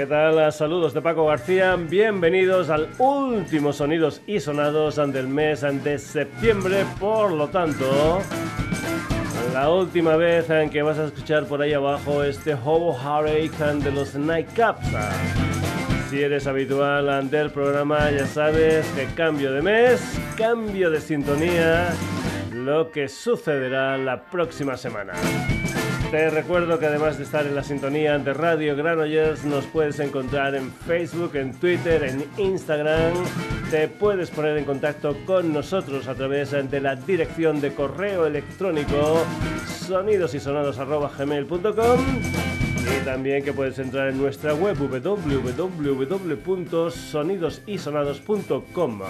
¿Qué tal? Saludos de Paco García. Bienvenidos al último Sonidos y Sonados del mes de septiembre. Por lo tanto, la última vez en que vas a escuchar por ahí abajo este Hobo Hurricane de los Nightcaps. Si eres habitual del programa, ya sabes que cambio de mes, cambio de sintonía, lo que sucederá la próxima semana. Te recuerdo que además de estar en la sintonía de Radio Granollers, nos puedes encontrar en Facebook, en Twitter, en Instagram. Te puedes poner en contacto con nosotros a través de la dirección de correo electrónico sonidosysonados.gmail.com y también que puedes entrar en nuestra web www.sonidosysonados.com.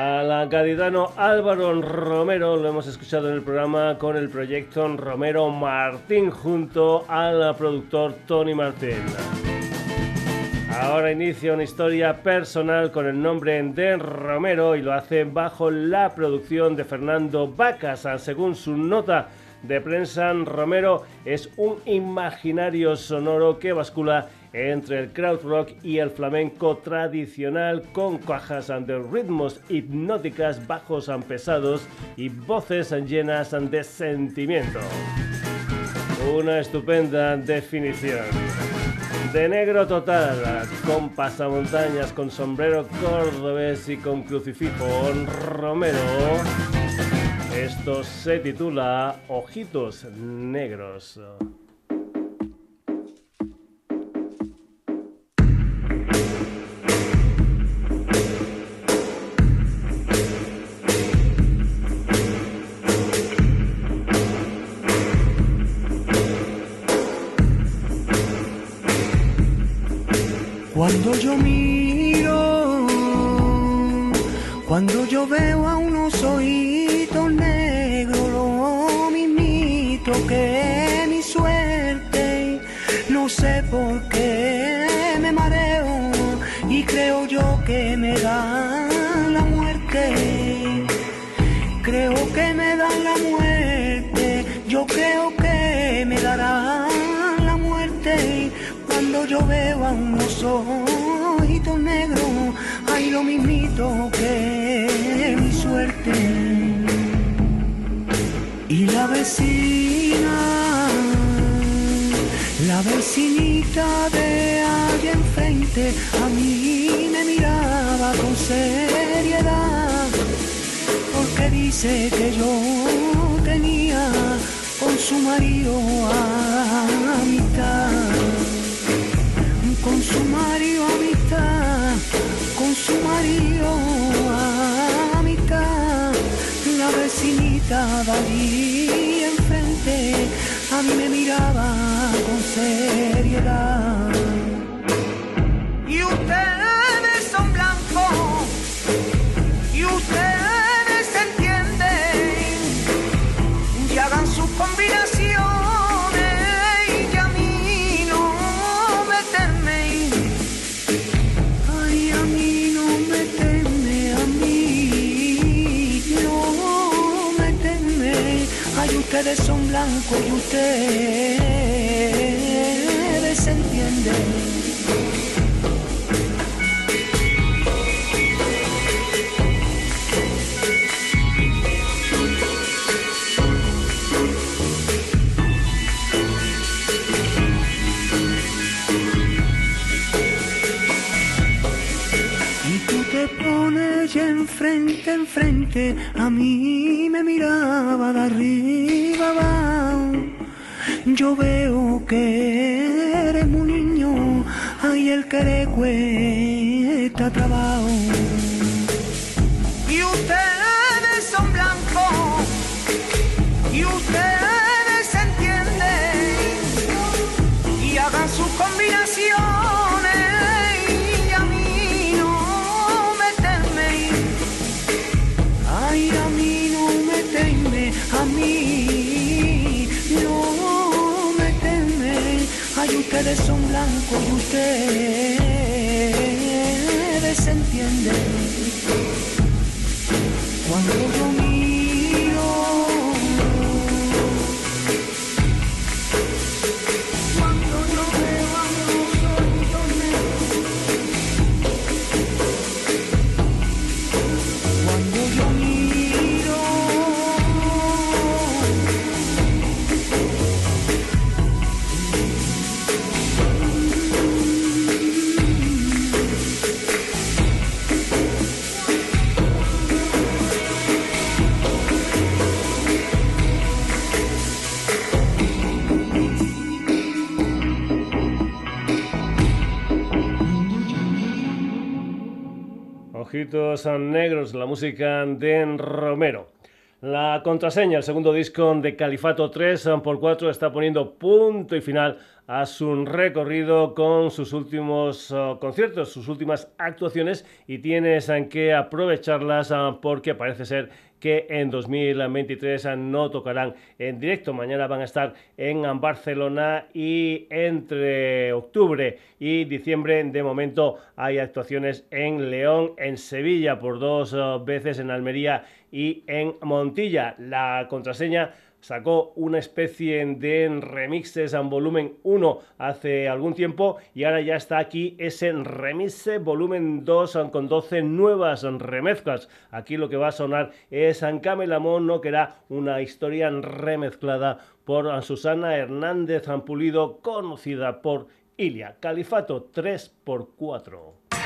Al gaditano Álvaro Romero lo hemos escuchado en el programa con el proyecto Romero Martín junto al productor Tony Martín. Ahora inicia una historia personal con el nombre de Romero y lo hace bajo la producción de Fernando Vacas. Según su nota de prensa, Romero es un imaginario sonoro que bascula entre el crowd rock y el flamenco tradicional con cajas de ritmos hipnóticas, bajos pesados y voces llenas de sentimiento. Una estupenda definición. De negro total, con pasamontañas, con sombrero cordobés y con crucifijo Romero. Esto se titula Ojitos Negros. Cuando yo miro, cuando yo veo a unos ojitos yo veo a unos ojitos negros, hay lo mismito que mi suerte. Y la vecina, la vecinita de allá enfrente, a mí me miraba con seriedad, porque dice que yo tenía con su marido amistad con su marido amistad, con su marido amistad, la vecinita de allí enfrente a mí me miraba con seriedad. Ustedes son blancos y ustedes entienden. frente en frente, a mí me miraba de arriba. Yo veo que eres un niño, ahí el que le cuesta trabajo. Entienden. Ojitos Negros, la música de Romero. La contraseña, el segundo disco de Califato 3x4 está poniendo punto y final a su recorrido con sus últimos uh, conciertos, sus últimas actuaciones y tienes que aprovecharlas uh, porque parece ser que en 2023 no tocarán en directo. Mañana van a estar en Barcelona y entre octubre y diciembre de momento hay actuaciones en León, en Sevilla por dos uh, veces, en Almería y en Montilla. La contraseña sacó una especie de remixes en volumen 1 hace algún tiempo y ahora ya está aquí ese remixe volumen 2 con 12 nuevas remezclas. Aquí lo que va a sonar es Ancamelamón, no que era una historia remezclada por Susana Hernández Ampulido, conocida por Ilia. Califato 3x4.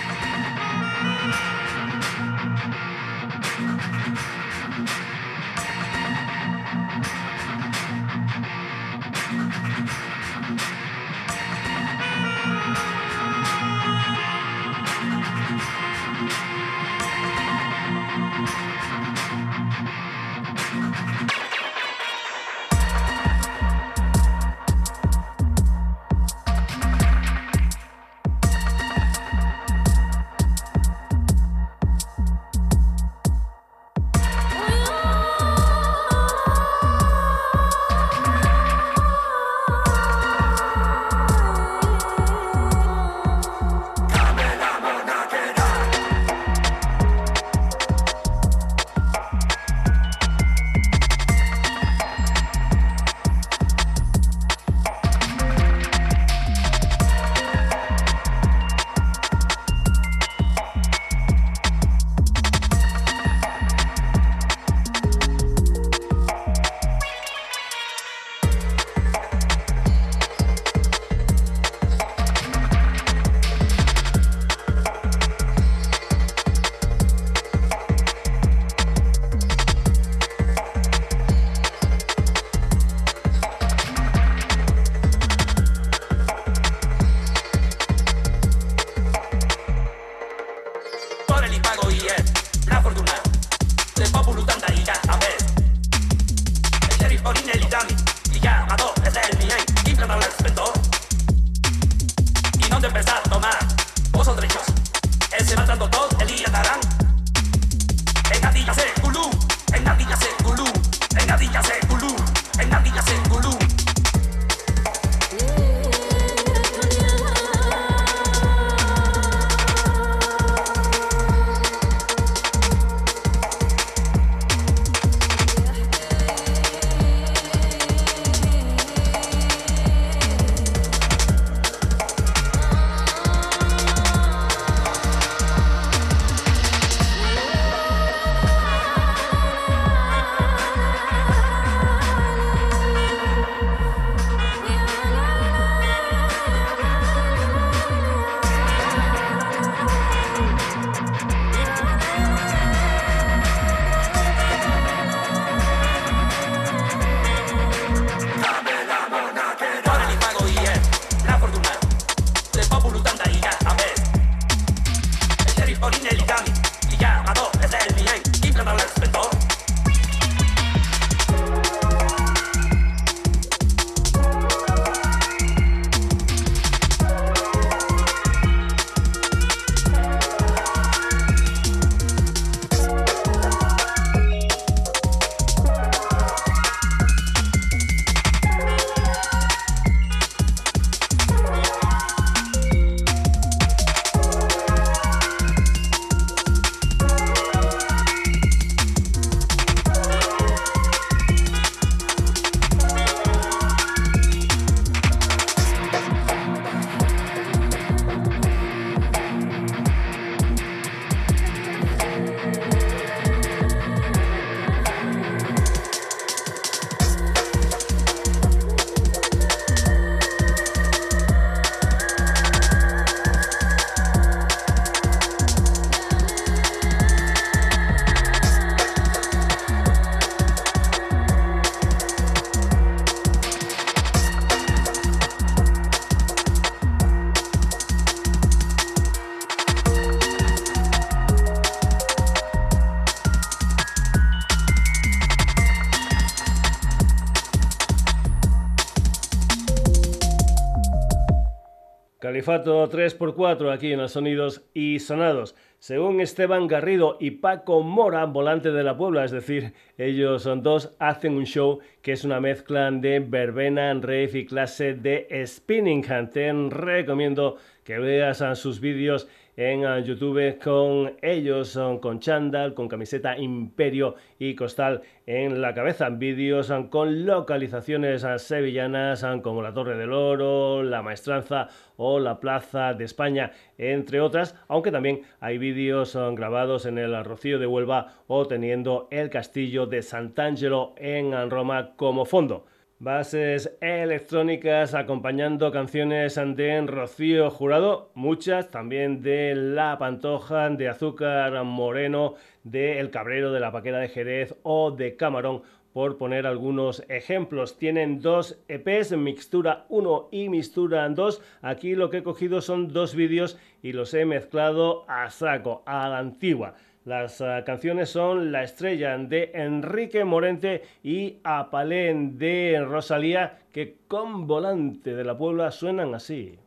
pesadillas, eh. Califato 3x4 aquí en los sonidos y sonados. Según Esteban Garrido y Paco Mora, volante de la Puebla, es decir, ellos son dos, hacen un show que es una mezcla de verbena, rave y clase de spinning. Te recomiendo que veas sus vídeos YouTube con ellos, con chándal, con camiseta Imperio y costal en la cabeza. Vídeos con localizaciones sevillanas como la Torre del Oro, la Maestranza o la Plaza de España, entre otras, aunque también hay vídeos grabados en el Rocío de Huelva o teniendo el castillo de Sant'Angelo en Roma como fondo. Bases electrónicas acompañando canciones de Rocío Jurado, muchas también de La Pantoja, de Azúcar Moreno, de El Cabrero, de La Paquera de Jerez o de Camarón, por poner algunos ejemplos. Tienen dos EPs, Mixtura 1 y Mixtura 2. Aquí lo que he cogido son dos vídeos y los he mezclado a saco, a la antigua. Las uh, canciones son La estrella de Enrique Morente y Apalén de Rosalía, que con volante de la Puebla suenan así.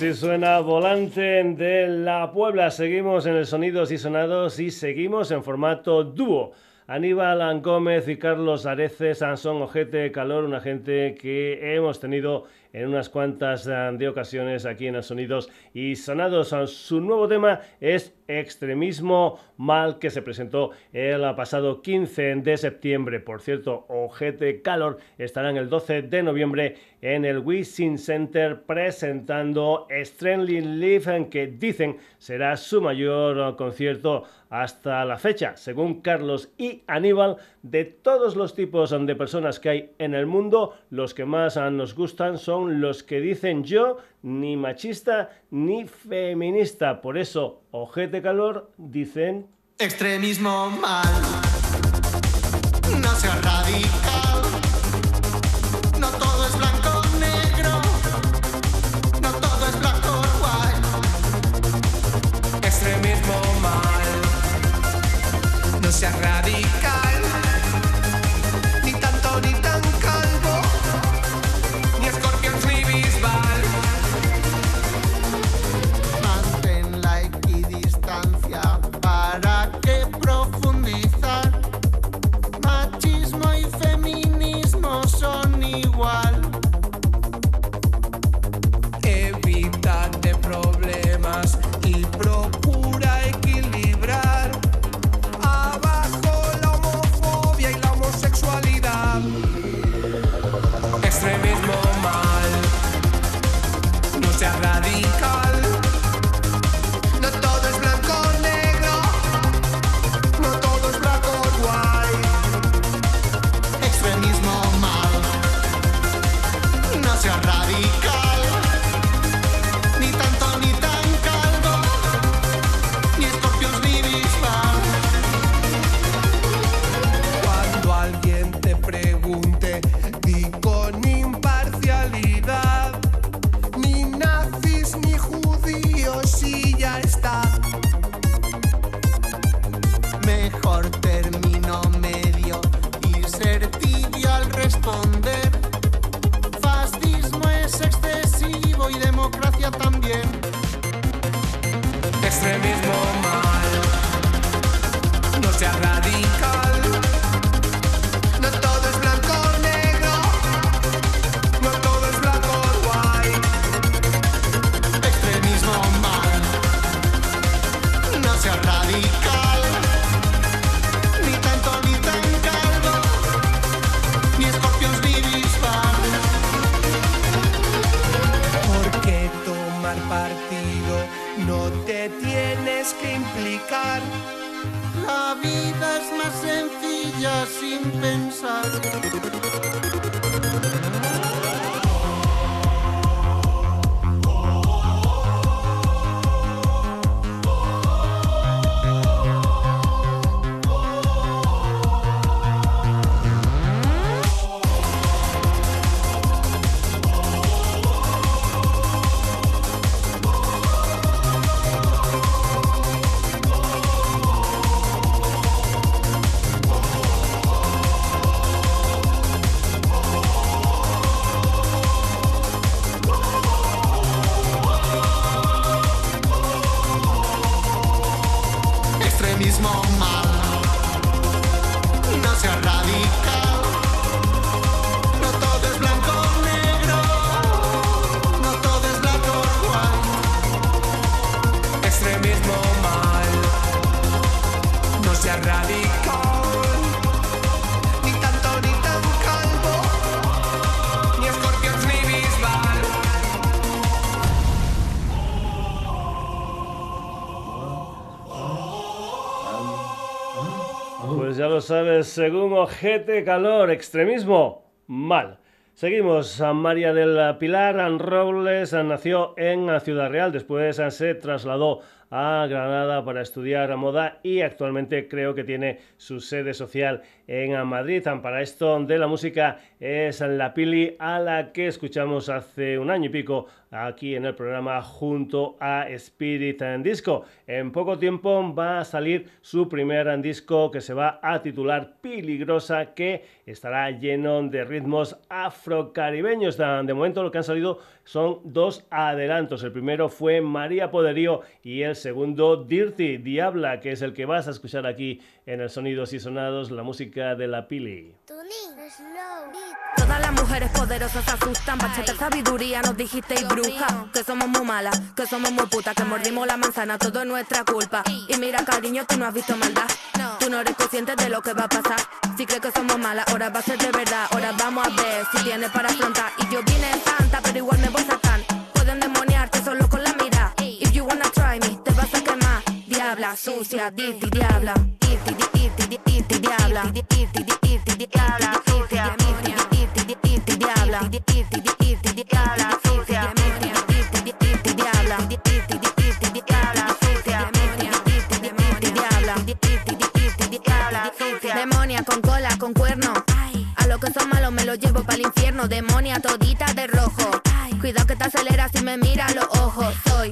Así suena Volante de la Puebla. Seguimos en el Sonidos y Sonados y seguimos en formato dúo. Aníbal Gómez y Carlos Areces son Ojete Calor, una gente que hemos tenido en unas cuantas eh, de ocasiones aquí en los Sonidos y Sonados. Su nuevo tema es Extremismo Mal, que se presentó el pasado 15 de septiembre. Por cierto, Ojete Calor estarán el 12 de noviembre en el Wisin Center presentando Strangely Live, que dicen será su mayor concierto hasta la fecha. Según Carlos y Aníbal, de todos los tipos de personas que hay en el mundo, los que más nos gustan son los que dicen yo ni machista ni feminista. Por eso, ojete calor, dicen... Extremismo mal. No sea radical. Según Ojete Calor, extremismo, mal. Seguimos. María del Pilar Robles nació en Ciudad Real, después se trasladó a Granada para estudiar moda y actualmente creo que tiene su sede social en Madrid. Para esto de la música es la Pili a la que escuchamos hace un año y pico aquí en el programa junto a Spirit and Disco. En poco tiempo va a salir su primer disco que se va a titular Peligrosa, que estará lleno de ritmos afrocaribeños. De momento lo que han salido son dos adelantos. El primero fue María Poderío y el segundo Dirty Diabla, que es el que vas a escuchar aquí en el Sonidos y Sonados, la música de la Pili. Todas las mujeres poderosas asustan, bachata sabiduría nos dijiste y bruja, que somos muy malas, que somos muy putas, que mordimos la manzana, todo es nuestra culpa. Y mira cariño, tú no has visto maldad, tú no eres consciente de lo que va a pasar. Si crees que somos malas, ahora va a ser de verdad, ahora vamos a ver si tienes para afrontar. Y yo vine en santa, pero igual me voy a sacar. Pueden demoniarte solo con la mira. If you wanna try me, te vas a quemar. Diabla, sucia, dirty, diabla, dirty, dirty, dirty, dirty, diabla, dirty, dirty, dirty, diabla. Demonia con cola, con cuerno. A lo que son malos me lo llevo para el infierno. Demonia todita de rojo. Cuidado que te acelera si me mira los ojos. Soy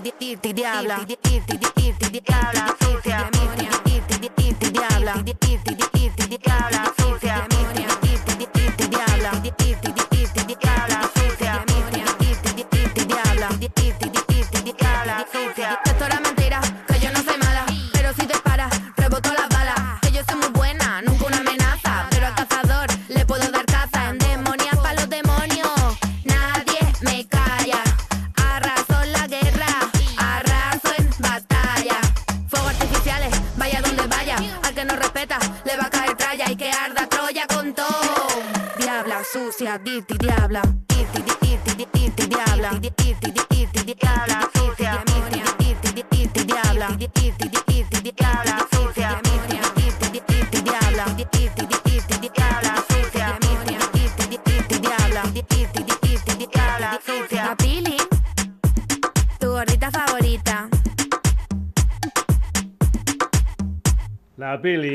irti di irti diabla irti di irti di irti di irti di irti di irti di irti di irti di irti di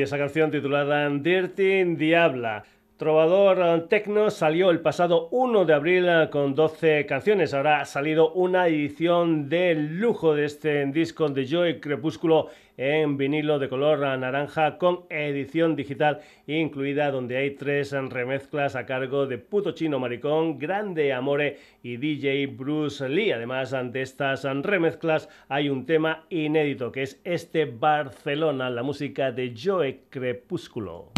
esa canción titulada Dirty Diabla. Trovador eh, Tecno salió el pasado 1 de abril eh, con 12 canciones. Ahora ha salido una edición de lujo de este disco de Joy Crepúsculo en vinilo de color naranja con edición digital incluida donde hay tres remezclas a cargo de Puto Chino Maricón, Grande Amore y DJ Bruce Lee. Además de estas remezclas hay un tema inédito que es este Barcelona, la música de Joy Crepúsculo.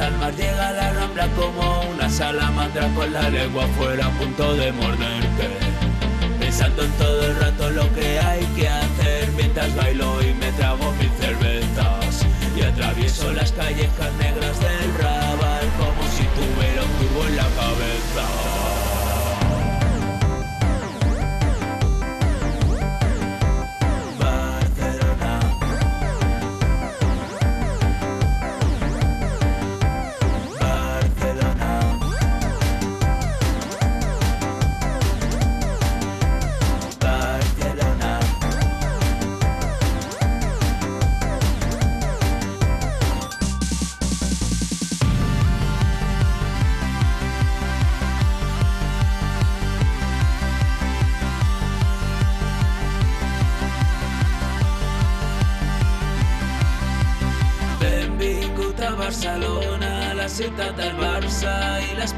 Al mar llega la rambla como una salamandra con la lengua afuera a punto de morderte. Pensando en todo el rato lo que hay que hacer mientras bailo y me trago mis cervezas. Y atravieso las callejas negras del Raval como si tuviera un turbo en la cabeza.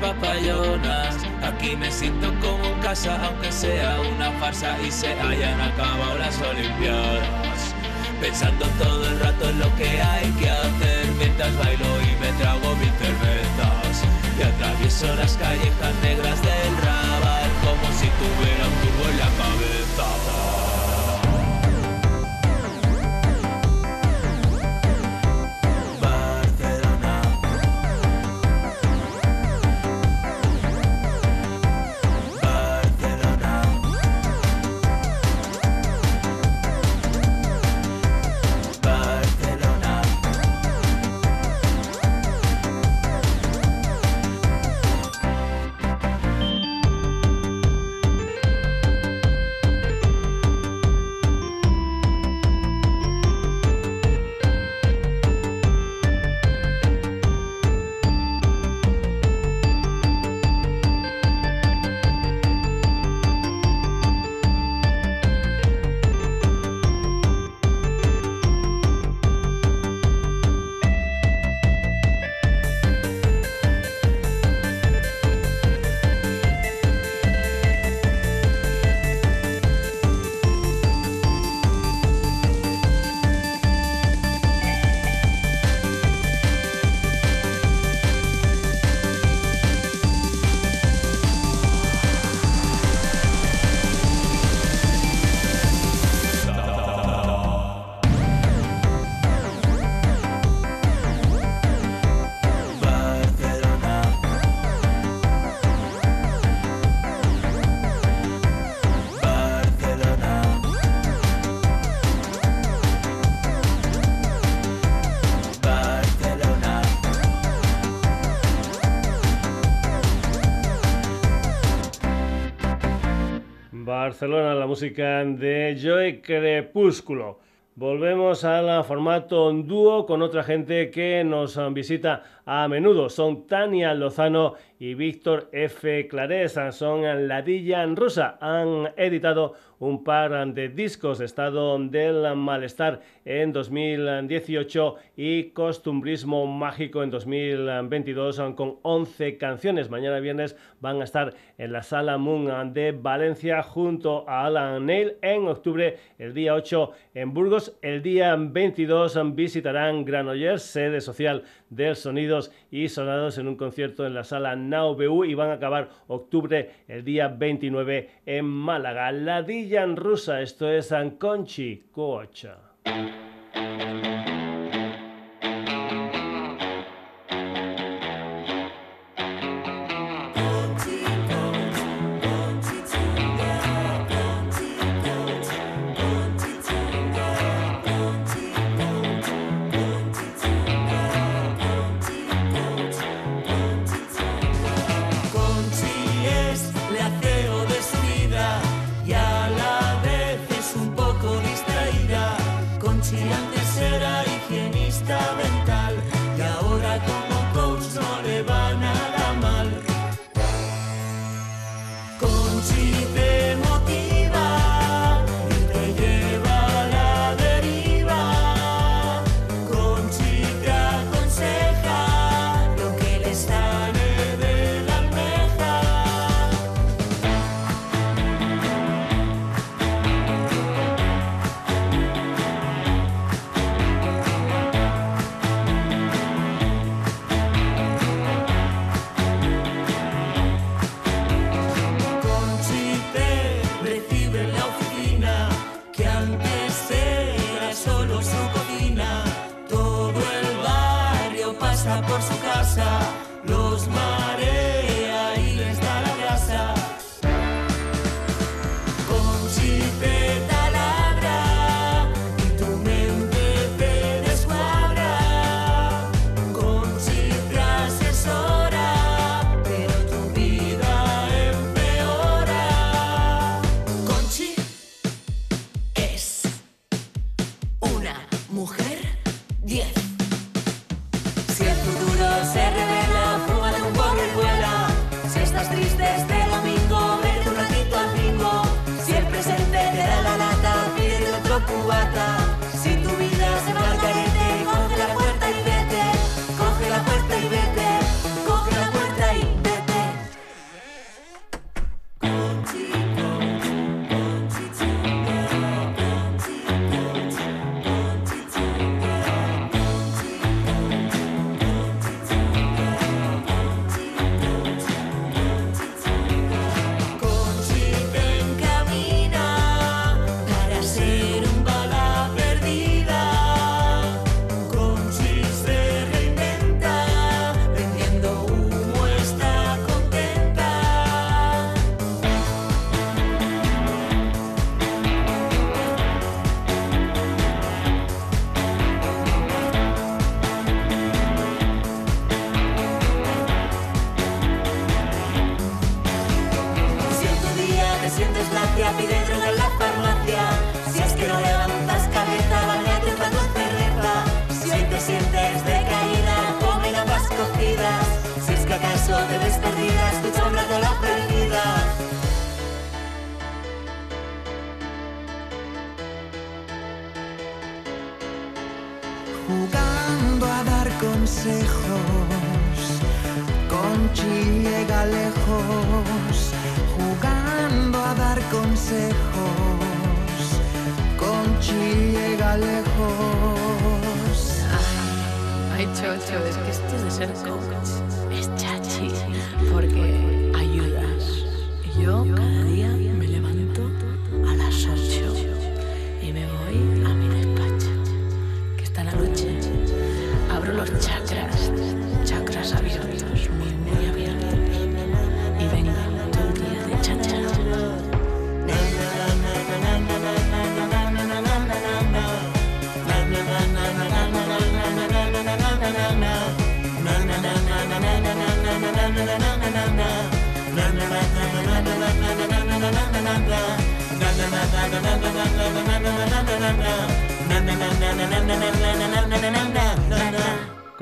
papayonas. Aquí me siento como en casa, aunque sea una farsa y se hayan acabado las Olimpiadas. Pensando todo el rato en lo que hay que hacer mientras bailo y me trago mis cervezas. Y atravieso las callejas negras del rabal como si tuviera un turbo en la cabeza. Barcelona, la música de Joy Crepúsculo. Volvemos al formato dúo con otra gente que nos visita a menudo. Son Tania Lozano y Víctor F. Clarés. Son Ladilla Rusa. Han editado un par de discos, Estado del Malestar en 2018 y Costumbrismo Mágico en 2022 con 11 canciones. Mañana viernes van a estar en la Sala Moon de Valencia junto a Alan Neil. En octubre, el día 8 en Burgos. El día 22 visitarán Granollers, sede social del Sonidos y Sonados en un concierto en la Sala Now BU y van a acabar octubre el día 29 en Málaga. Ladilla en rusa, esto es Anconchi Cocha. sientes la y dentro en la farmacia. Si es que no levantas cabeza, bañate cuando cerveza. Si hoy te sientes decaída, come gambas cocidas. Si es que acaso te ves perdida, escucha un rato la perdida. Jugando a dar consejos, Conchi llega lejos empezando a dar consejos. Conchi llega lejos. Ay, ay, chocho, es que esto es de ser coach es chachi, porque ayudas. Y yo cada día me levanto a las 8 y me voy a mi despacho, que está la noche. Abro los chakras, chakras abiertos.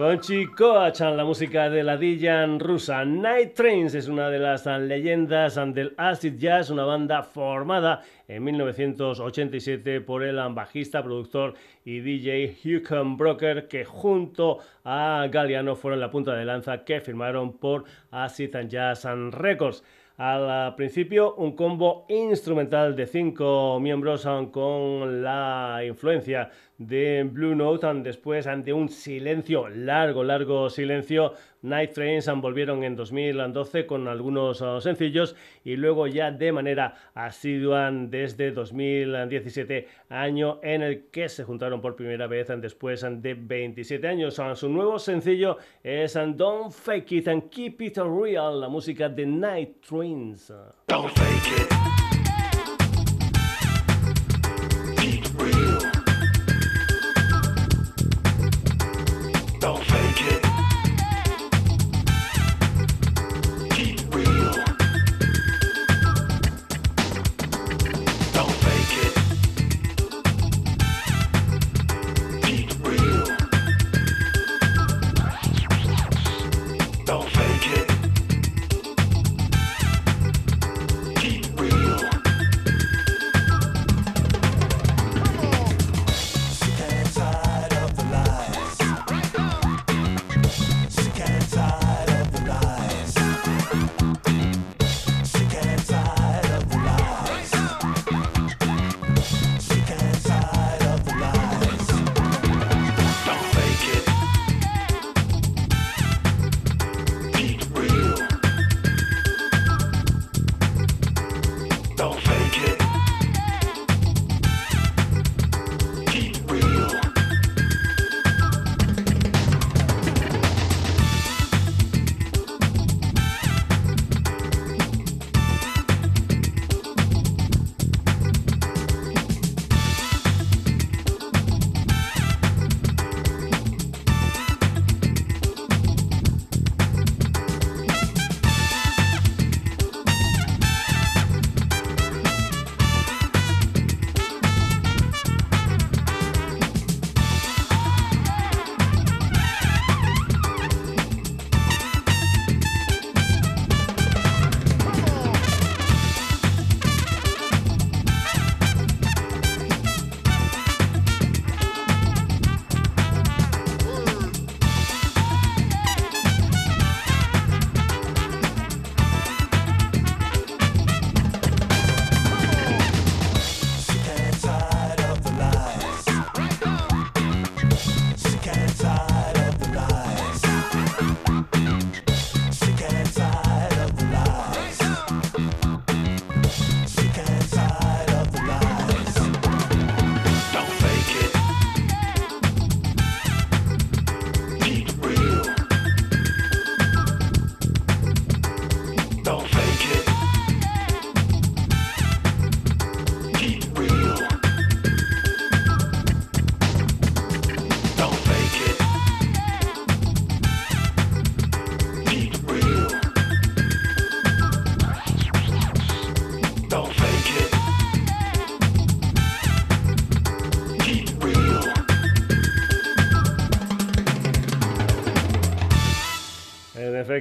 Con Chicoachan, la música de la Dijan rusa. Night Trains es una de las leyendas del acid jazz, una banda formada en 1987 por el bajista, productor y DJ Hugh Broker, que junto a Galliano fueron la punta de lanza que firmaron por Acid Jazz Records. Al principio, un combo instrumental de cinco miembros con la influencia de Blue Note, después ante un silencio, largo, largo silencio, Night Trains volvieron en 2012 con algunos ah, sencillos y luego ya de manera asidua desde 2017, año en el que se juntaron por primera vez después de 27 años. Ah, su nuevo sencillo es Don't Fake It and Keep It Real, la música de Night Trains.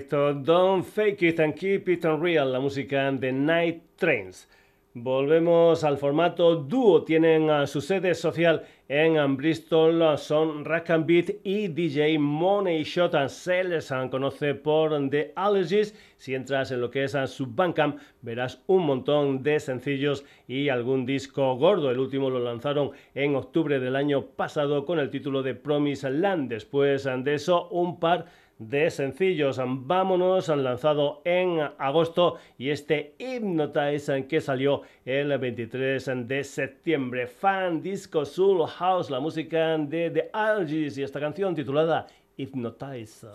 Don't Fake It and Keep It Real, la música de Night Trains. Volvemos al formato dúo. Tienen su sede social en Bristol. Son Rack and Beat y DJ Money Shot. Se les conoce por The Allergies. Si entras en lo que es su Bandcamp, verás un montón de sencillos y algún disco gordo. El último lo lanzaron en octubre del año pasado con el título de Promise Land. Después de eso, un par de sencillos. Vámonos, han lanzado en agosto y este Hypnotize que salió el 23 de septiembre. Fan Disco Soul House, la música de The Algies y esta canción titulada Hypnotize.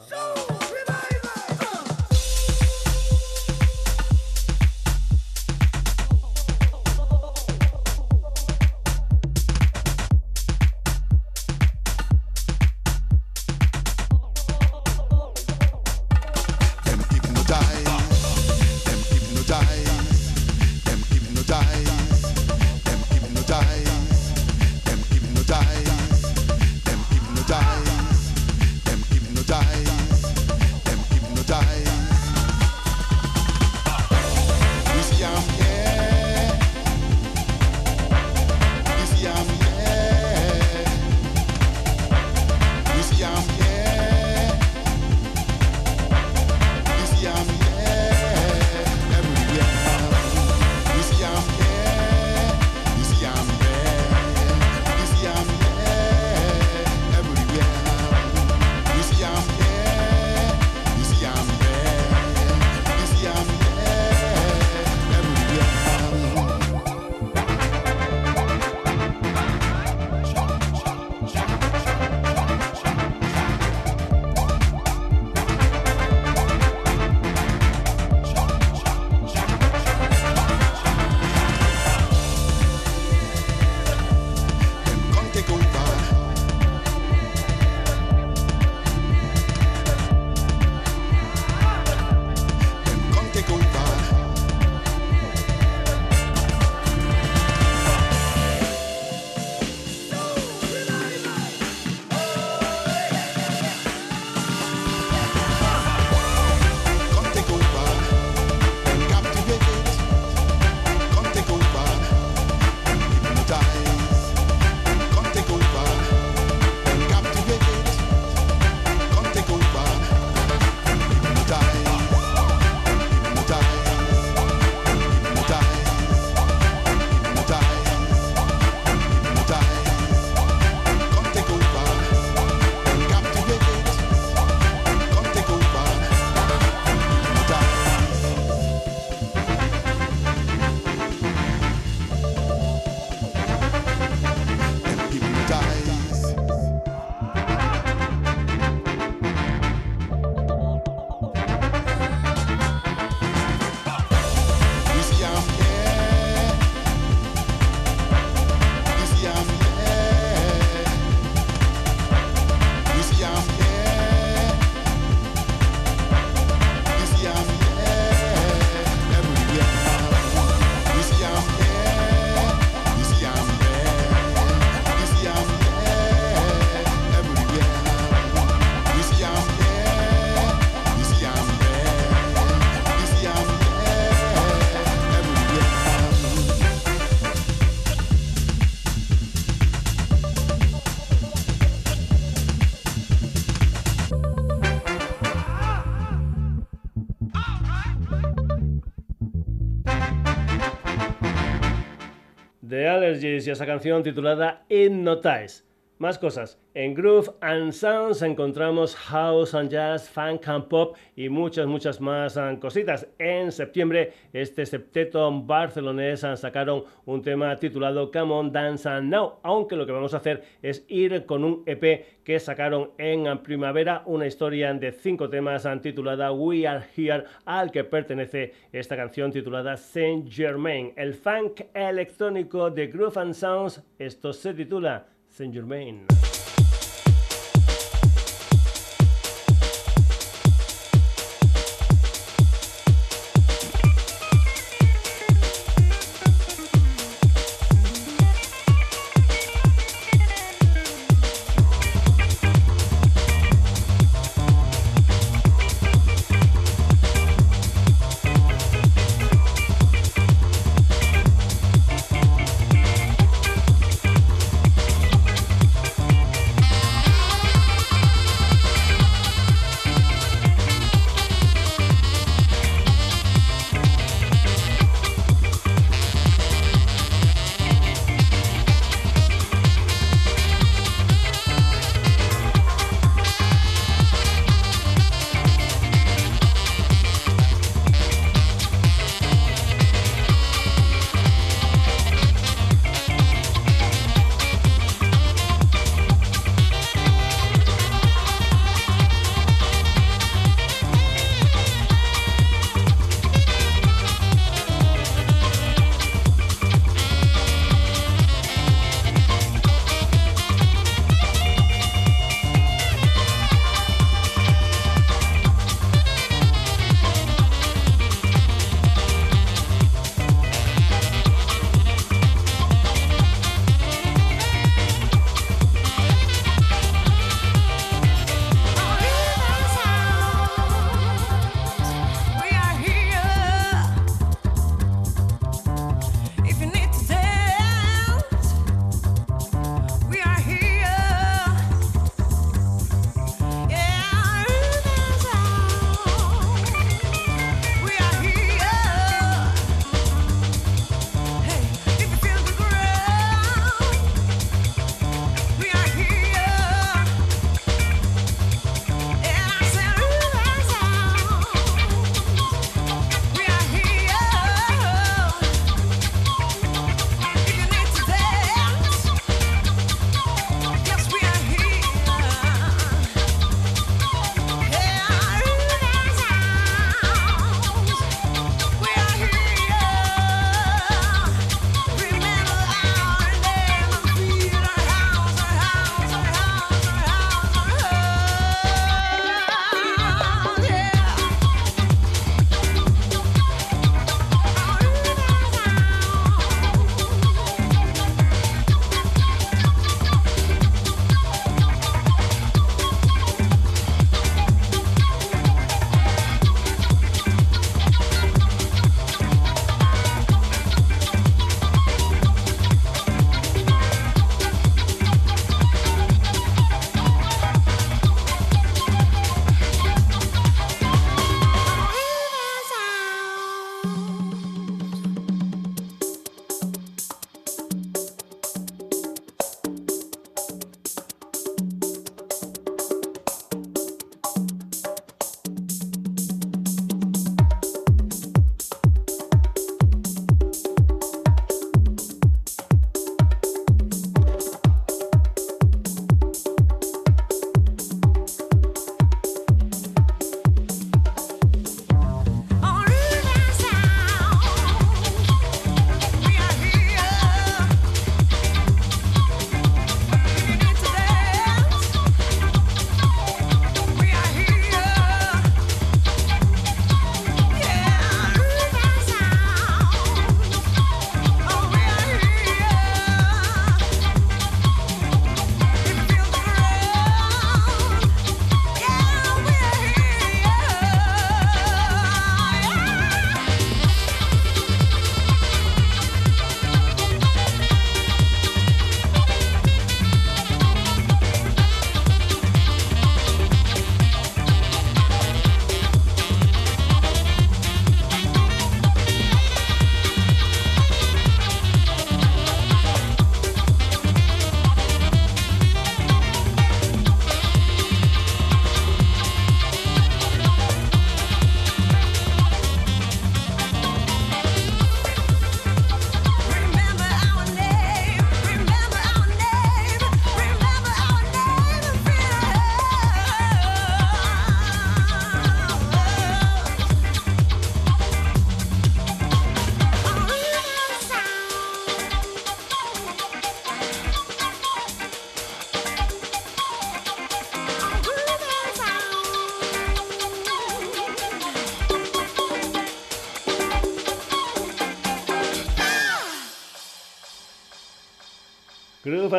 Esa canción titulada Hypnotize. Más cosas. En Groove and Sounds encontramos House and Jazz, Funk and Pop y muchas, muchas más ah, cositas. En septiembre, este septeto barcelonés ah, sacaron un tema titulado Come On Dance and Now, aunque lo que vamos a hacer es ir con un EP que sacaron en ah, primavera, una historia de cinco temas titulada We Are Here, al que pertenece esta canción titulada Saint Germain. El funk electrónico de Groove and Sounds, esto se titula Saint Germain.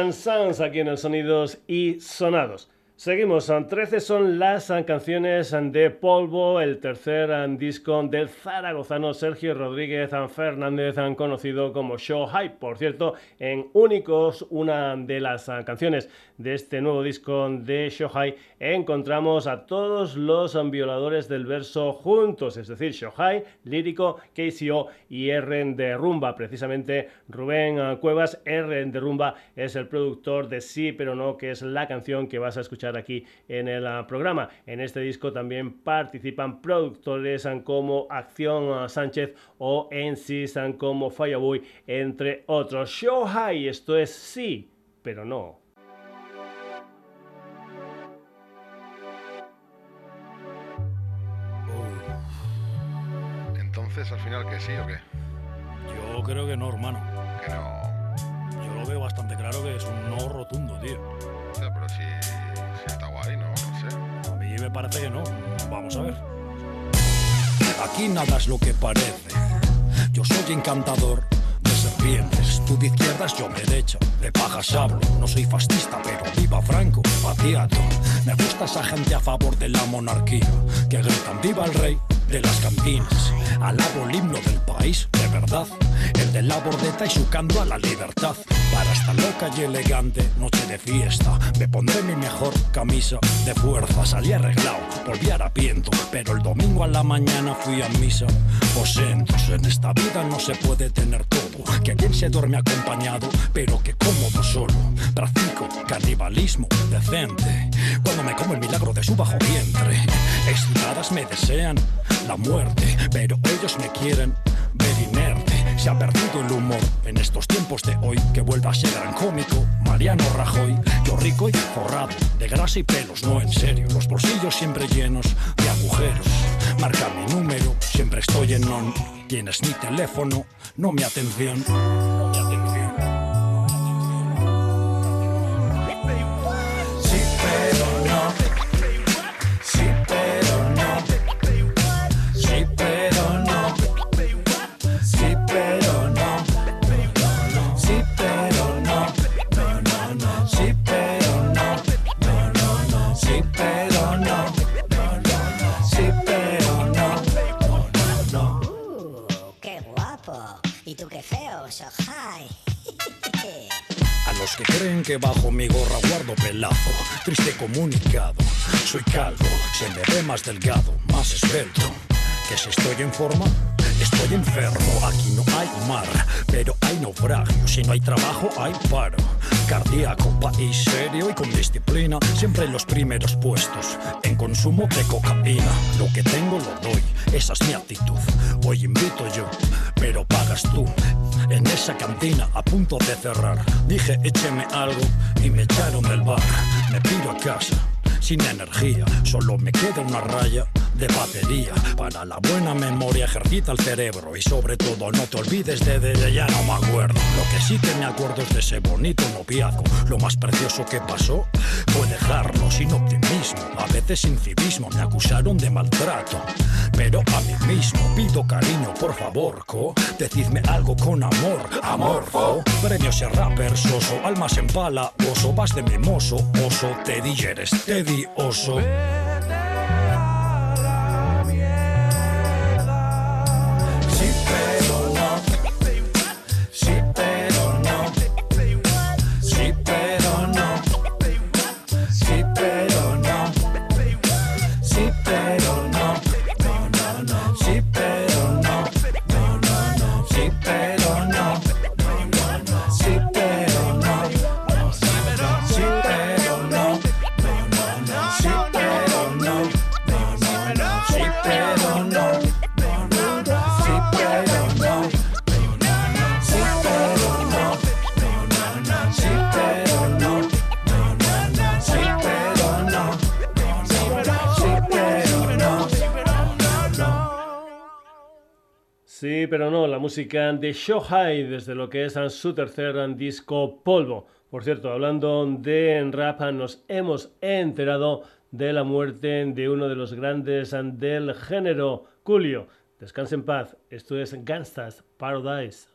And Sounds aquí en el Sonidos y Sonados. Seguimos, 13 son las canciones de Polvo, el tercer disco del zaragozano Sergio Rodríguez Fernández, conocido como Show High. Por cierto, en Únicos, una de las canciones de este nuevo disco de Show High, encontramos a todos los violadores del verso juntos, es decir, Show High, Lírico, KCO y R de Rumba. Precisamente Rubén Cuevas, R de Rumba, es el productor de Sí, pero no, que es la canción que vas a escuchar aquí en el ah, programa. En este disco también participan productores ah, como Acción Sánchez o NCs como Fireboy, entre otros. Show High, esto es sí, pero no. Entonces, al final, que sí o qué? Yo creo que no, hermano. Que no. Yo lo veo bastante claro que es un no rotundo, tío. pero si está guay, ¿no? No sé. A mí me parece que no. Vamos a ver. Aquí nada es lo que parece. Yo soy encantador de serpientes. Tú de izquierdas, yo de derecha. De pajas hablo. No soy fascista, pero viva Franco, patriato. Me gusta esa gente a favor de la monarquía. Que gritan viva el rey de las cantinas. Alabo el himno del país, de verdad. El de la bordeta y su canto a la libertad. Para esta loca y elegante noche de fiesta, me pondré mi mejor camisa de fuerza. Salí arreglado, volví harapiento, pero el domingo a la mañana fui a misa. En esta vida no se puede tener todo. Que quien se duerme acompañado, pero que cómodo solo. Practico canibalismo decente. Cuando me como el milagro de su bajo vientre, excitadas me desean la muerte, pero ellos me quieren ver inerte. Se ha perdido el humor en estos tiempos de hoy, que vuelva a ser gran cómico. Mariano Rajoy, yo rico y forrado, de grasa y pelos, no en serio. Los bolsillos siempre llenos de agujeros. Marca mi número, siempre estoy en non. Tienes mi teléfono. No mi atención. Que creen que bajo mi gorra guardo pelado. Triste comunicado, soy calvo, se me ve más delgado, más esbelto. Que si estoy en forma, estoy enfermo. Aquí no hay mar, pero hay naufragio. Si no hay trabajo, hay paro. Cardíaco, país serio y con disciplina, siempre en los primeros puestos. En consumo de cocaína, lo que tengo lo doy, esa es mi actitud. Hoy invito yo, pero pagas tú. En esa cantina a punto de cerrar, dije écheme algo y me echaron del bar. Me pido a casa sin energía. Solo me queda una raya de batería. Para la buena memoria ejercita el cerebro y sobre todo no te olvides de, de, ya no me acuerdo. Lo que sí que me acuerdo es de ese bonito noviazgo. Lo más precioso que pasó fue dejarlo sin optimismo. A veces sin civismo me acusaron de maltrato. Pero a mí mismo pido cariño, por favor, co. Decidme algo con amor, amorfo. Premio ser rapper, soso, almas en pala, oso, vas de mimoso, oso, te eres Teddy oso. Sí, pero no, la música de High desde lo que es su tercer disco Polvo. Por cierto, hablando de rap, nos hemos enterado de la muerte de uno de los grandes del género, Julio. Descanse en paz, esto es Gangstas Paradise.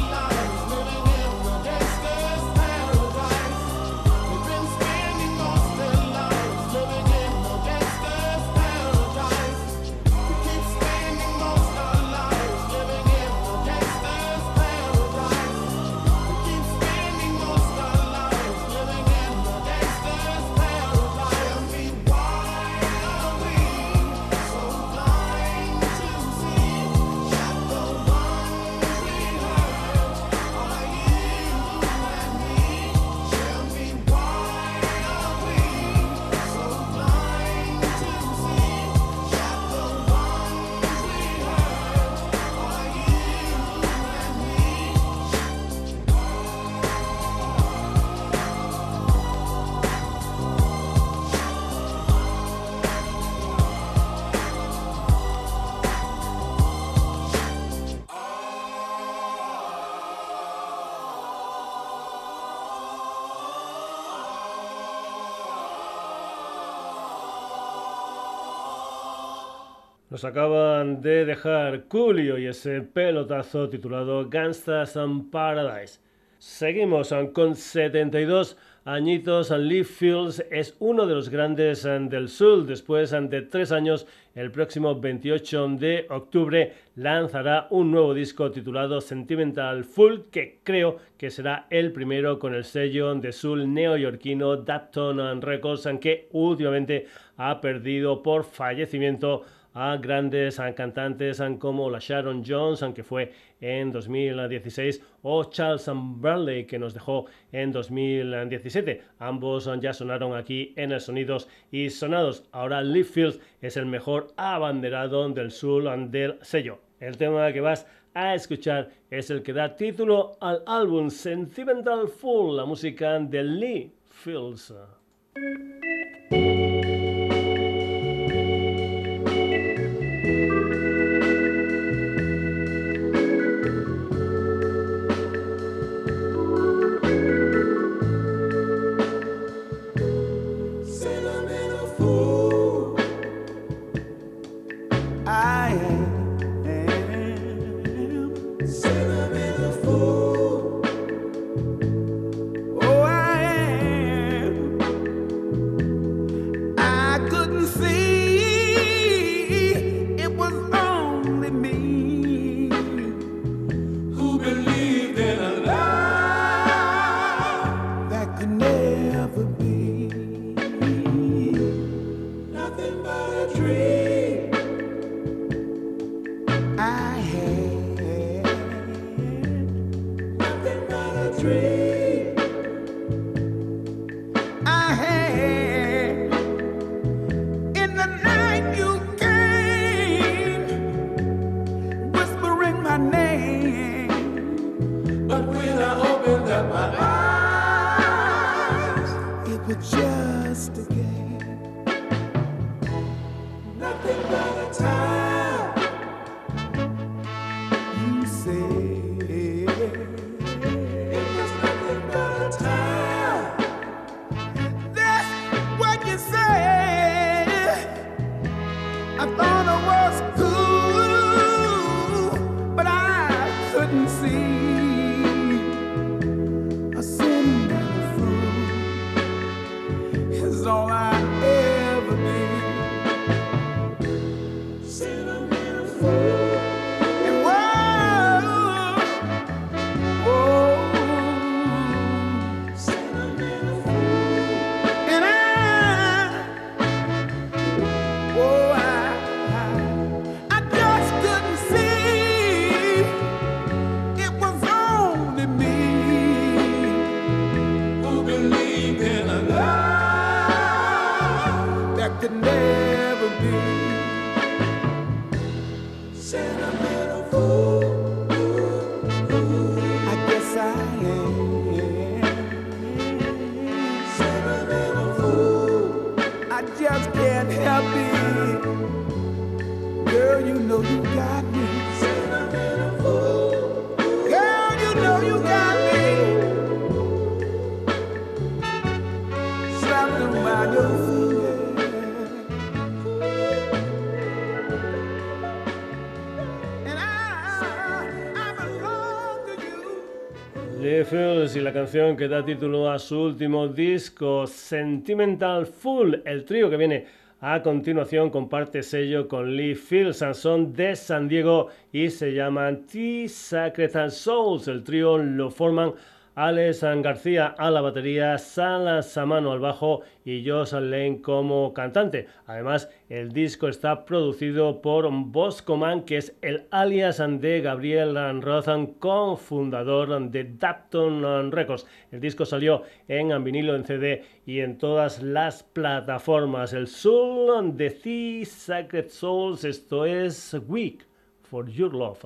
Nos acaban de dejar Coolio y ese pelotazo titulado Gangsters and Paradise. Seguimos con 72 añitos. Lee Fields es uno de los grandes del sur. Después de tres años, el próximo 28 de octubre lanzará un nuevo disco titulado Sentimental Full, que creo que será el primero con el sello de soul neoyorquino Dapton Records, que últimamente ha perdido por fallecimiento a grandes cantantes como la Sharon Jones, aunque fue en 2016, o Charles Bradley, que nos dejó en 2017. Ambos ya sonaron aquí en el Sonidos y Sonados. Ahora Lee Fields es el mejor abanderado del sur del sello. El tema que vas a escuchar es el que da título al álbum Sentimental Full, la música de Lee Fields. Que da título a su último disco, Sentimental Full, el trío que viene a continuación comparte sello con Lee Fields, son de San Diego y se llaman T-Sacred Souls. El trío lo forman Alex García a la batería, Salas Samano al bajo y Josh Lane como cantante. Además, el disco está producido por Boscoman, que es el alias de Gabriel Roth, cofundador de Dapton Records. El disco salió en vinilo, en CD y en todas las plataformas. El Soul de The Sacred Souls, esto es Week for Your Love.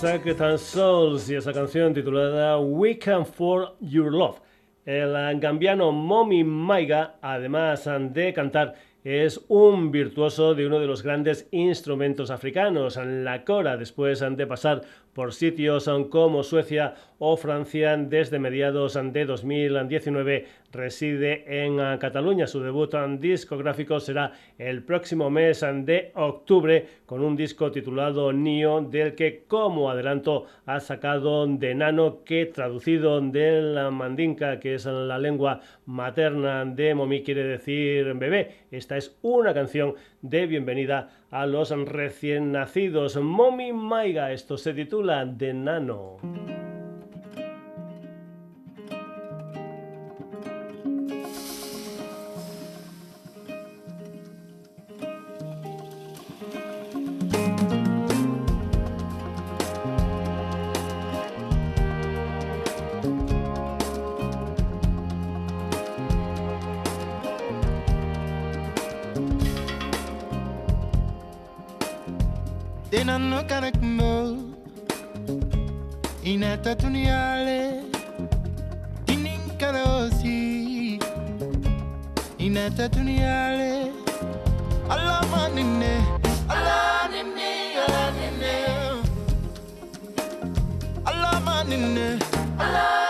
Sacred Souls y esa canción titulada We Can For Your Love. El gambiano Momi Maiga, además de cantar, es un virtuoso de uno de los grandes instrumentos africanos, la cora, después de pasar por sitios como Suecia o Francia desde mediados de 2019 reside en Cataluña. Su debut discográfico será el próximo mes de octubre con un disco titulado Nio del que como adelanto ha sacado de Nano que traducido del mandinka que es la lengua materna de Momi quiere decir bebé. Esta es una canción de bienvenida a los recién nacidos. Momi Maiga, esto se titula De Nano. kan ik me in het tunale dinin karosi in het tunale Allah manine Allah nine Allah nine. Allah manine Allah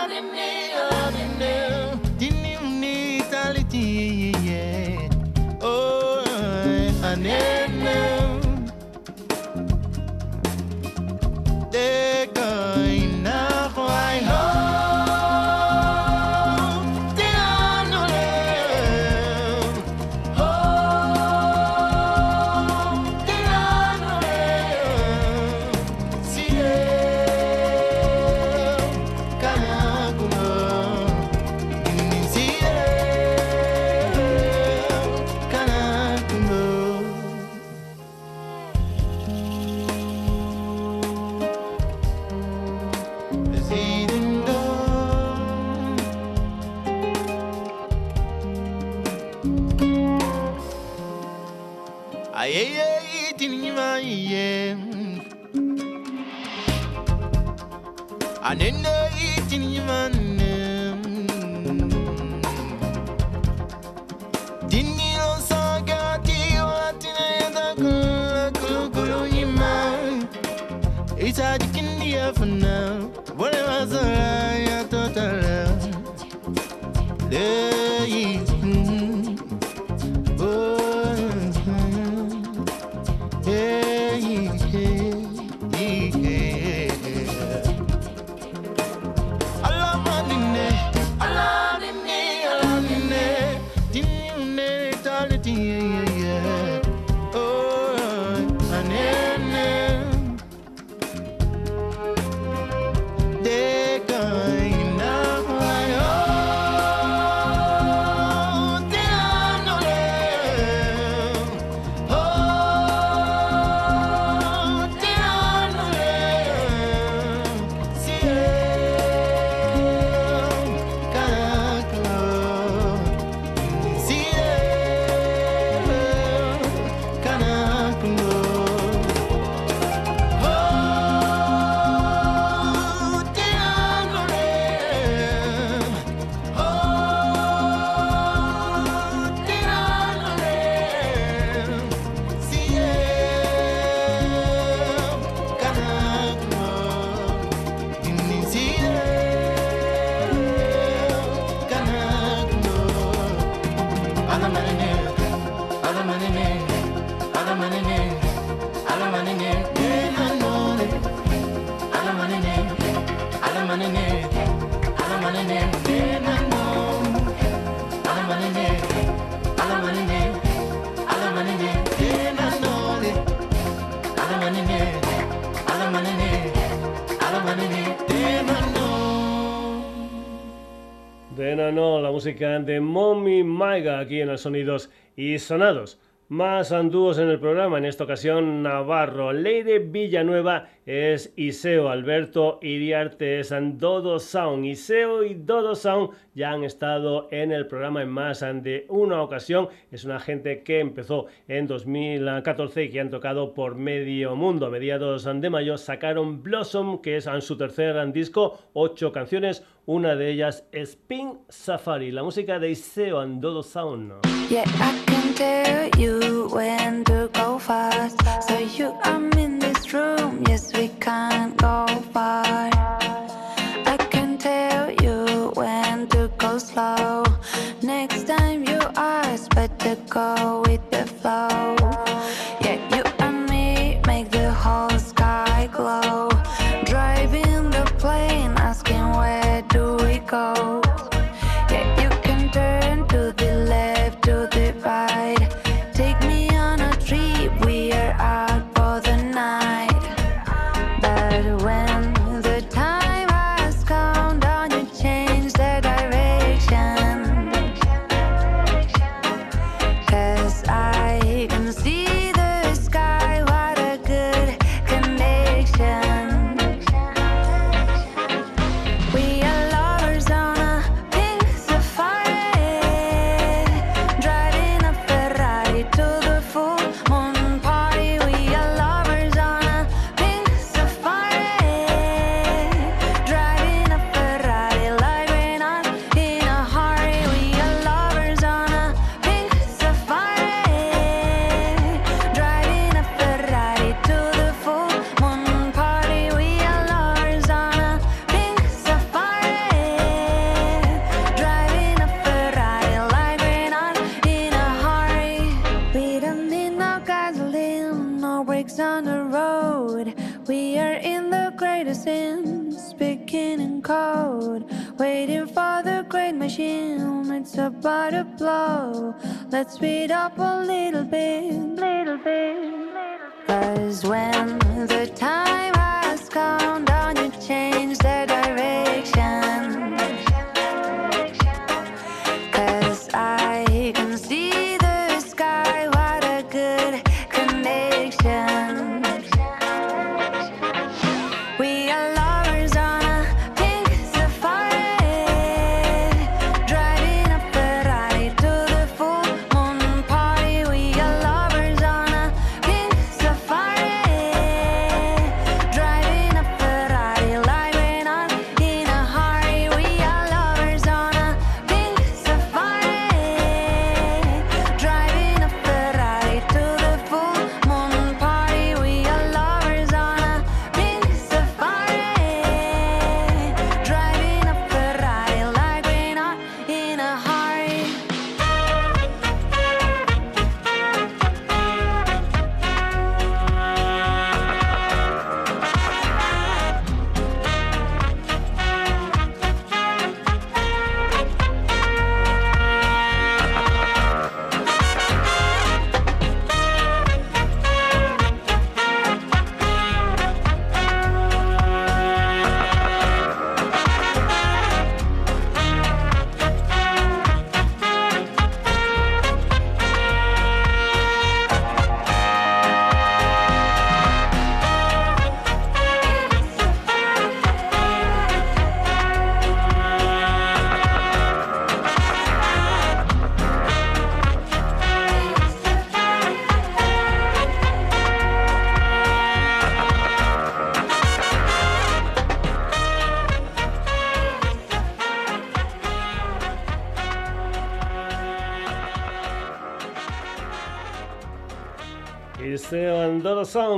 de Mommy Maiga aquí en los Sonidos y Sonados. Más andúos en el programa, en esta ocasión Navarro. Leire Villanueva es Iseo, Alberto Iriarte es Dodo Sound. Iseo y Dodo Sound ya han estado en el programa en más de una ocasión. Es una gente que empezó en 2014 y que han tocado por medio mundo. A mediados de mayo sacaron Blossom, que es su tercer disco, ocho canciones. Una de ellas es Pink Safari, la música de Iseo and Dodo Sound. tell you when to go fast. So you I'm in this room, yes we can't go far. I can tell you when to go slow. Next time you ask, better go with the flow. Let's speed up a little bit, little bit. Cause when the time has come, don't you change the direction.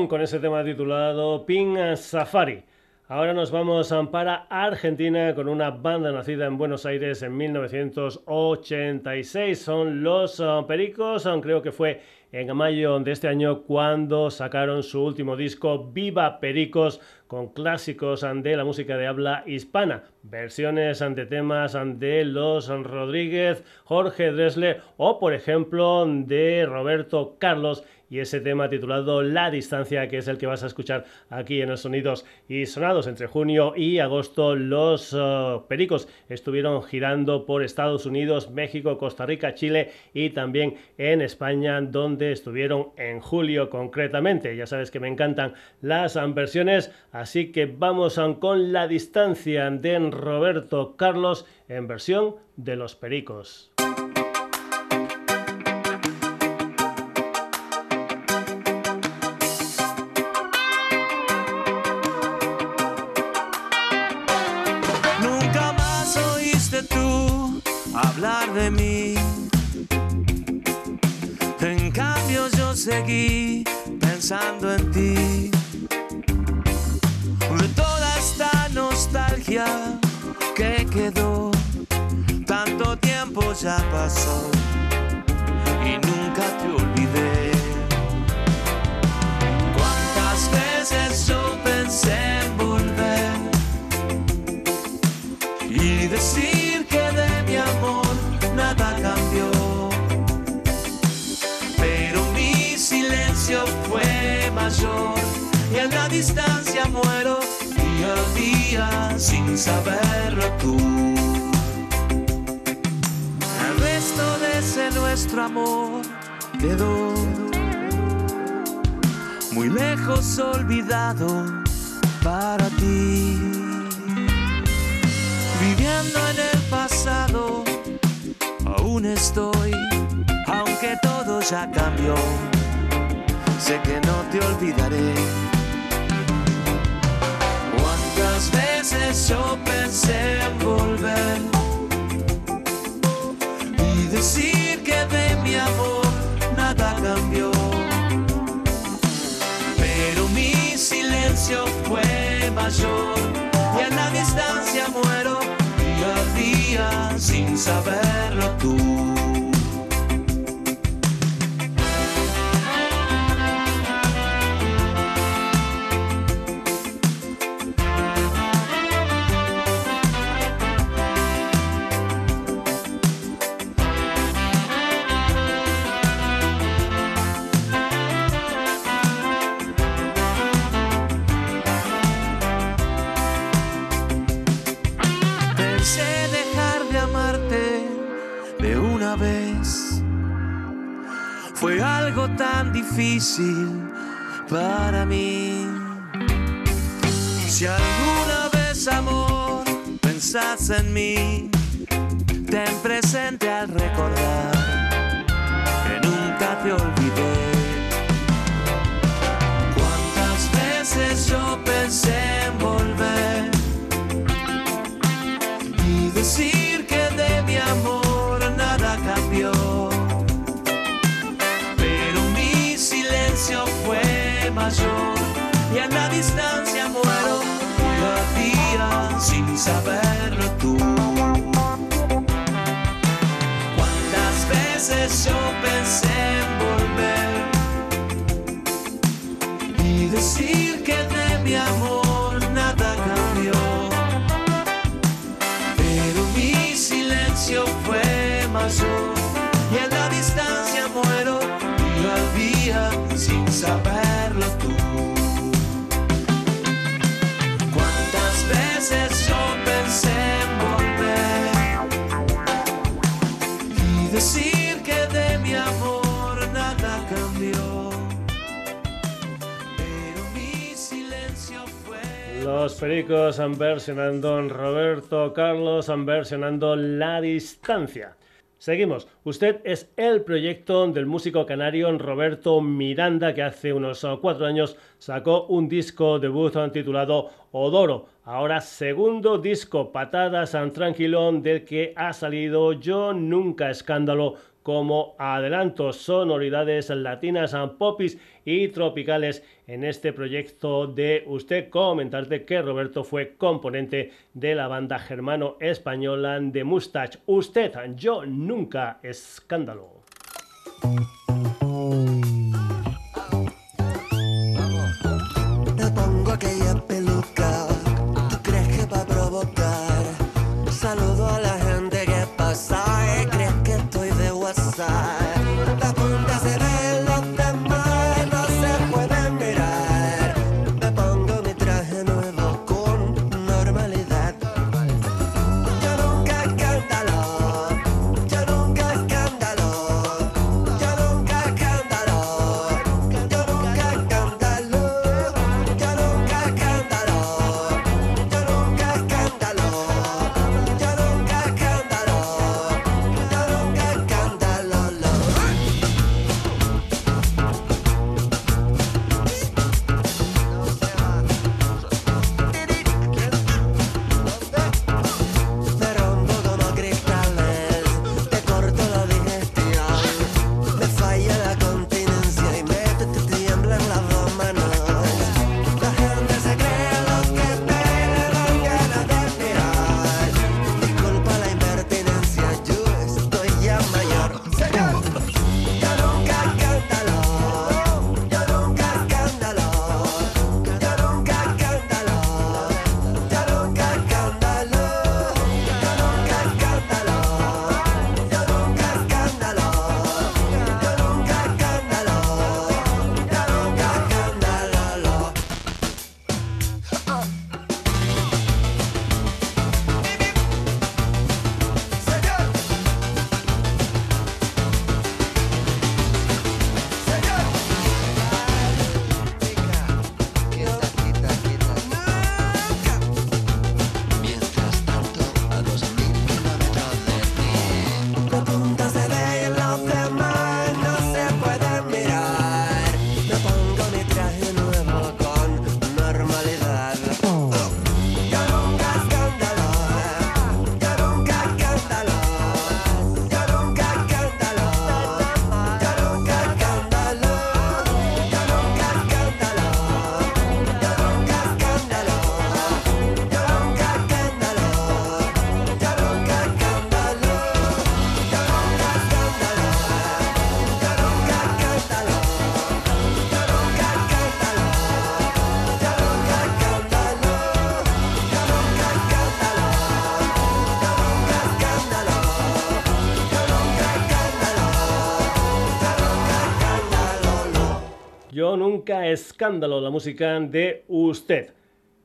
Con ese tema titulado Pink Safari. Ahora nos vamos para Argentina con una banda nacida en Buenos Aires en 1986. Son Los uh, Pericos, uh, creo que fue en mayo de este año cuando sacaron su último disco Viva Pericos con clásicos uh, de la música de habla hispana, versiones ante temas de Los Rodríguez, Jorge Dresler o por ejemplo de Roberto Carlos y ese tema titulado La Distancia, que es el que vas a escuchar aquí en los Sonidos y Sonados. Entre junio y agosto los uh, Pericos estuvieron girando por Estados Unidos, México, Costa Rica, Chile y también en España, donde estuvieron en julio concretamente. Ya sabes que me encantan las versiones, así que vamos con La Distancia de Roberto Carlos en versión de los Pericos. Seguí pensando en ti. De toda esta nostalgia que quedó, tanto tiempo ya pasó saberlo tú. El resto de ese nuestro amor quedó muy lejos olvidado para ti. Viviendo en el pasado, aún estoy, aunque todo ya cambió sé que no te olvidaré. Veces yo pensé en volver y decir que de mi amor nada cambió. Pero mi silencio fue mayor y en la distancia muero día a día sin saberlo tú. Para mí. Si alguna vez, amor, pensás en mí, ten presente al recordar y en la distancia muero. Día día sin saberlo tú. Cuántas veces yo pensé en volver y decir que de mi amor nada cambió, pero mi silencio fue mayor y en la distancia muero. Día día sin saber Pericos versionando Roberto Carlos, versionando La Distancia. Seguimos. Usted es el proyecto del músico canario Roberto Miranda, que hace unos cuatro años sacó un disco debut titulado Odoro. Ahora segundo disco, Patadas and Tranquilón, del que ha salido Yo Nunca Escándalo como adelanto sonoridades latinas, popis y tropicales en este proyecto de usted. Comentarte que Roberto fue componente de la banda germano-española de Mustache. Usted, yo nunca escándalo. Escándalo la música de usted.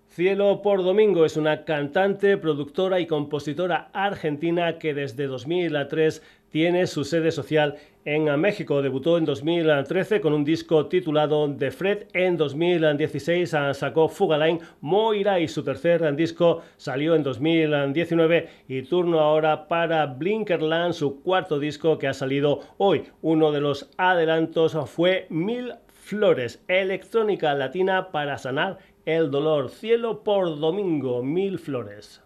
Cielo por Domingo es una cantante, productora y compositora argentina que desde 2003 tiene su sede social en México. Debutó en 2013 con un disco titulado The Fred. En 2016 sacó Fugaline Moira y su tercer disco salió en 2019 y turno ahora para Blinkerland, su cuarto disco que ha salido hoy. Uno de los adelantos fue Mil Flores, electrónica latina para sanar el dolor, cielo por domingo, mil flores.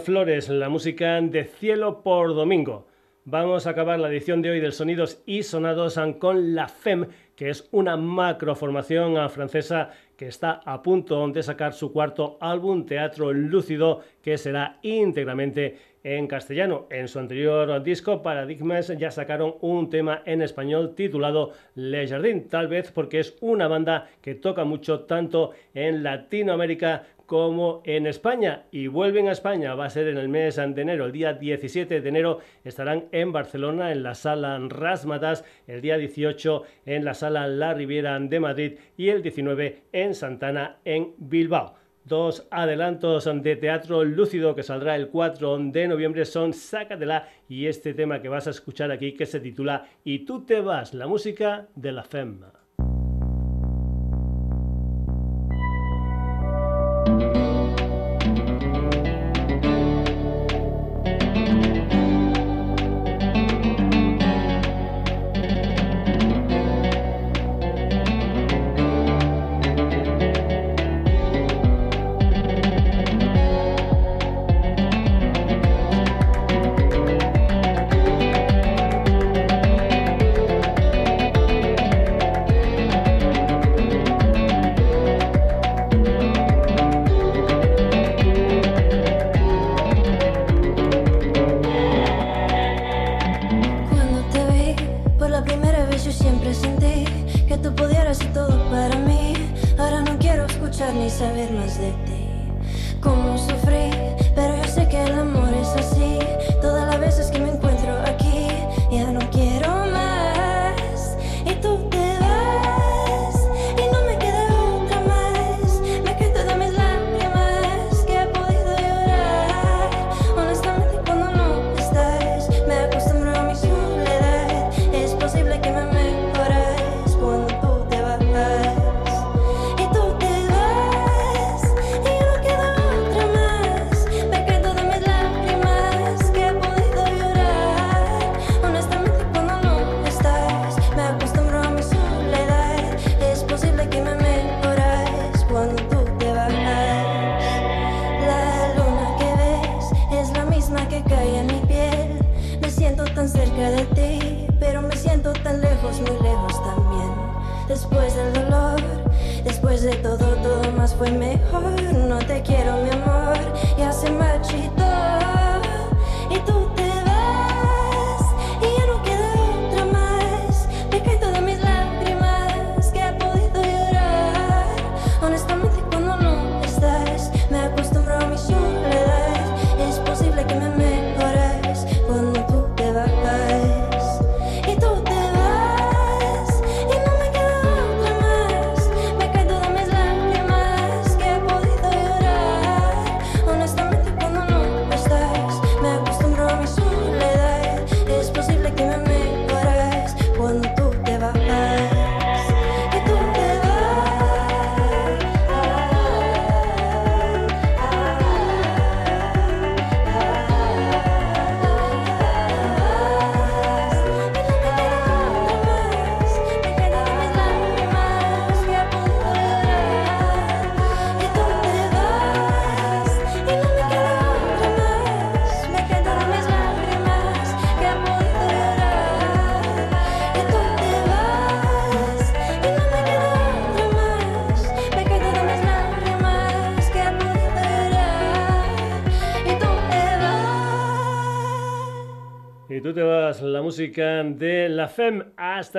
Flores, la música de Cielo por Domingo. Vamos a acabar la edición de hoy del Sonidos y Sonados con La FEM, que es una macroformación francesa que está a punto de sacar su cuarto álbum Teatro Lúcido, que será íntegramente en castellano. En su anterior disco, Paradigmas, ya sacaron un tema en español titulado Le Jardin, tal vez porque es una banda que toca mucho tanto en Latinoamérica como en España y vuelven a España, va a ser en el mes de enero, el día 17 de enero estarán en Barcelona en la sala Rasmatas, el día 18 en la sala La Riviera de Madrid y el 19 en Santana en Bilbao. Dos adelantos de teatro lúcido que saldrá el 4 de noviembre son Sácatela y este tema que vas a escuchar aquí que se titula Y tú te vas, la música de la FEM.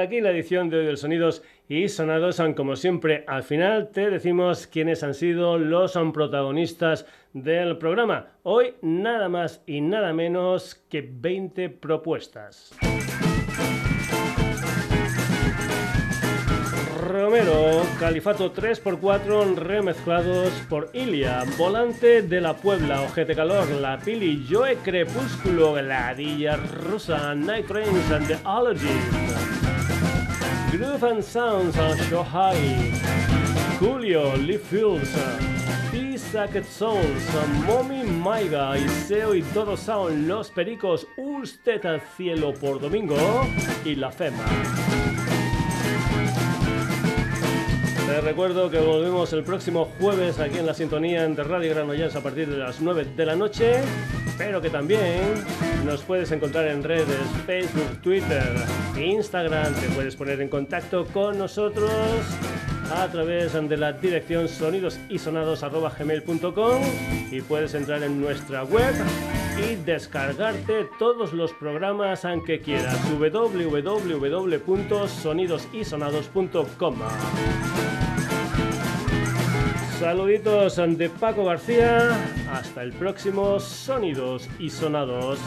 Aquí la edición de hoy del Sonidos y Sonados. Como siempre, al final te decimos quiénes han sido los protagonistas del programa. Hoy nada más y nada menos que 20 propuestas. Romero, Califato 3x4 remezclados por Ilia, Volante de la Puebla, Ojete Calor, La Pili, Joe Crepúsculo, Gladilla Rusa, Night Trains and the Ologist, Groove and Sounds, Show High, Julio, Lee Fields, T-Sacket Souls, Mommy Maiga, Iseo y todos son Los Pericos, Usted al Cielo por Domingo y La Fema. Te recuerdo que volvemos el próximo jueves aquí en la sintonía de Radio Granollers a partir de las 9 de la noche, pero que también nos puedes encontrar en redes Facebook, Twitter, Instagram, te puedes poner en contacto con nosotros a través de la dirección sonidosisonados.gmail.com y puedes entrar en nuestra web y descargarte todos los programas aunque quieras www.sonidosisonados.com Saluditos de Paco García. Hasta el próximo Sonidos y Sonados.